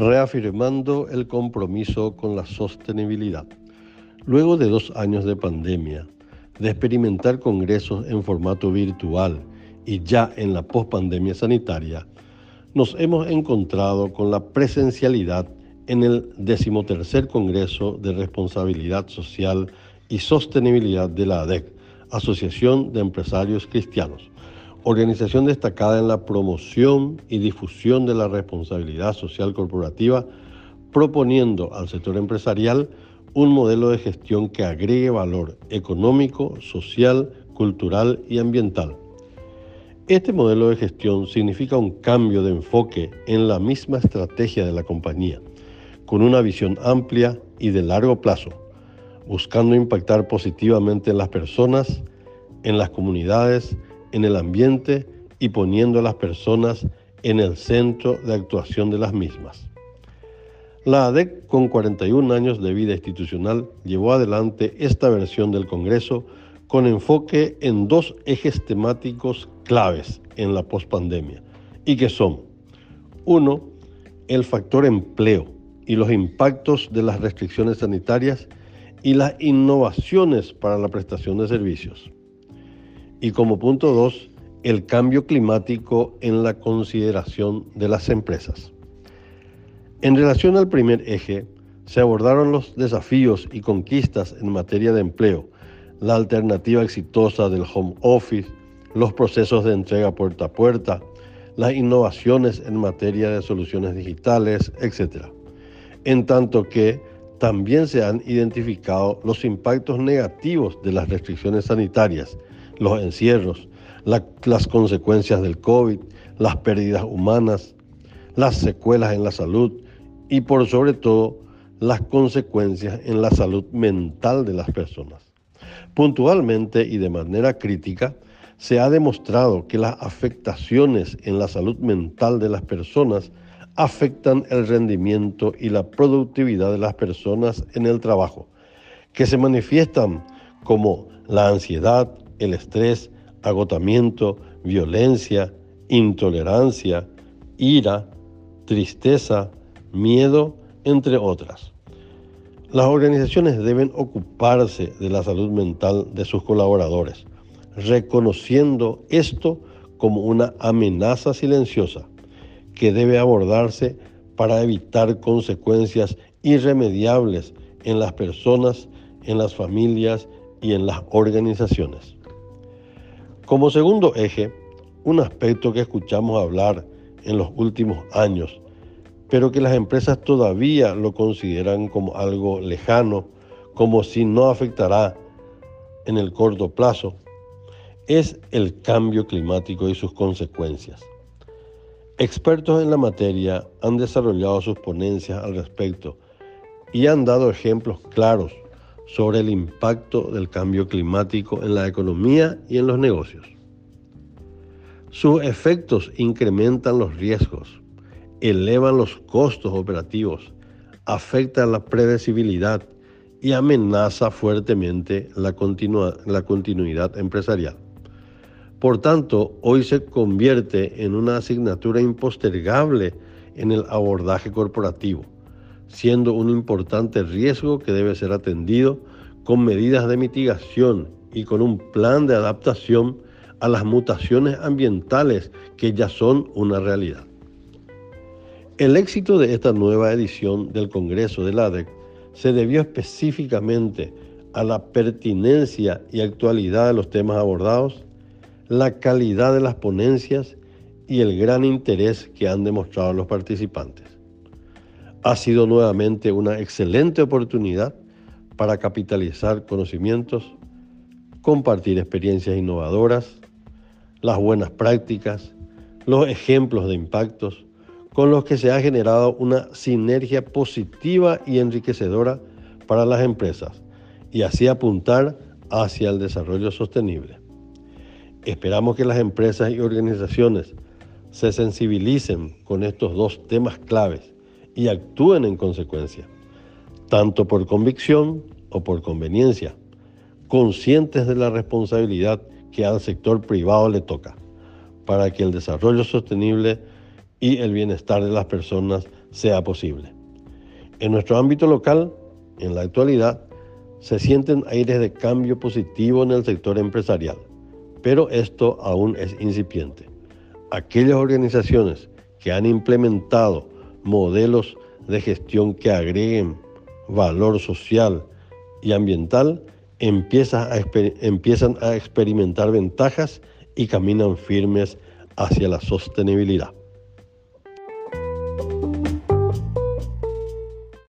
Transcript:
reafirmando el compromiso con la sostenibilidad. Luego de dos años de pandemia, de experimentar congresos en formato virtual y ya en la pospandemia sanitaria, nos hemos encontrado con la presencialidad en el decimotercer Congreso de Responsabilidad Social y Sostenibilidad de la ADEC, Asociación de Empresarios Cristianos, organización destacada en la promoción y difusión de la responsabilidad social corporativa, proponiendo al sector empresarial un modelo de gestión que agregue valor económico, social, cultural y ambiental. Este modelo de gestión significa un cambio de enfoque en la misma estrategia de la compañía, con una visión amplia y de largo plazo, buscando impactar positivamente en las personas, en las comunidades, en el ambiente y poniendo a las personas en el centro de actuación de las mismas. La ADEC, con 41 años de vida institucional, llevó adelante esta versión del Congreso con enfoque en dos ejes temáticos claves en la pospandemia y que son, uno, el factor empleo y los impactos de las restricciones sanitarias y las innovaciones para la prestación de servicios. Y como punto dos, el cambio climático en la consideración de las empresas. En relación al primer eje, se abordaron los desafíos y conquistas en materia de empleo, la alternativa exitosa del home office, los procesos de entrega puerta a puerta, las innovaciones en materia de soluciones digitales, etc. En tanto que también se han identificado los impactos negativos de las restricciones sanitarias, los encierros, las consecuencias del COVID, las pérdidas humanas, las secuelas en la salud y por sobre todo las consecuencias en la salud mental de las personas. Puntualmente y de manera crítica, se ha demostrado que las afectaciones en la salud mental de las personas afectan el rendimiento y la productividad de las personas en el trabajo, que se manifiestan como la ansiedad, el estrés, agotamiento, violencia, intolerancia, ira, tristeza, miedo, entre otras. Las organizaciones deben ocuparse de la salud mental de sus colaboradores, reconociendo esto como una amenaza silenciosa que debe abordarse para evitar consecuencias irremediables en las personas, en las familias y en las organizaciones. Como segundo eje, un aspecto que escuchamos hablar en los últimos años, pero que las empresas todavía lo consideran como algo lejano, como si no afectará en el corto plazo, es el cambio climático y sus consecuencias. Expertos en la materia han desarrollado sus ponencias al respecto y han dado ejemplos claros sobre el impacto del cambio climático en la economía y en los negocios. Sus efectos incrementan los riesgos, elevan los costos operativos, afectan la predecibilidad y amenaza fuertemente la, la continuidad empresarial. Por tanto, hoy se convierte en una asignatura impostergable en el abordaje corporativo siendo un importante riesgo que debe ser atendido con medidas de mitigación y con un plan de adaptación a las mutaciones ambientales que ya son una realidad. El éxito de esta nueva edición del Congreso del ADEC se debió específicamente a la pertinencia y actualidad de los temas abordados, la calidad de las ponencias y el gran interés que han demostrado los participantes. Ha sido nuevamente una excelente oportunidad para capitalizar conocimientos, compartir experiencias innovadoras, las buenas prácticas, los ejemplos de impactos con los que se ha generado una sinergia positiva y enriquecedora para las empresas y así apuntar hacia el desarrollo sostenible. Esperamos que las empresas y organizaciones se sensibilicen con estos dos temas claves y actúen en consecuencia, tanto por convicción o por conveniencia, conscientes de la responsabilidad que al sector privado le toca, para que el desarrollo sostenible y el bienestar de las personas sea posible. En nuestro ámbito local, en la actualidad, se sienten aires de cambio positivo en el sector empresarial, pero esto aún es incipiente. Aquellas organizaciones que han implementado modelos de gestión que agreguen valor social y ambiental empiezan a, experimentar ventajas y caminan firmes hacia la sostenibilidad.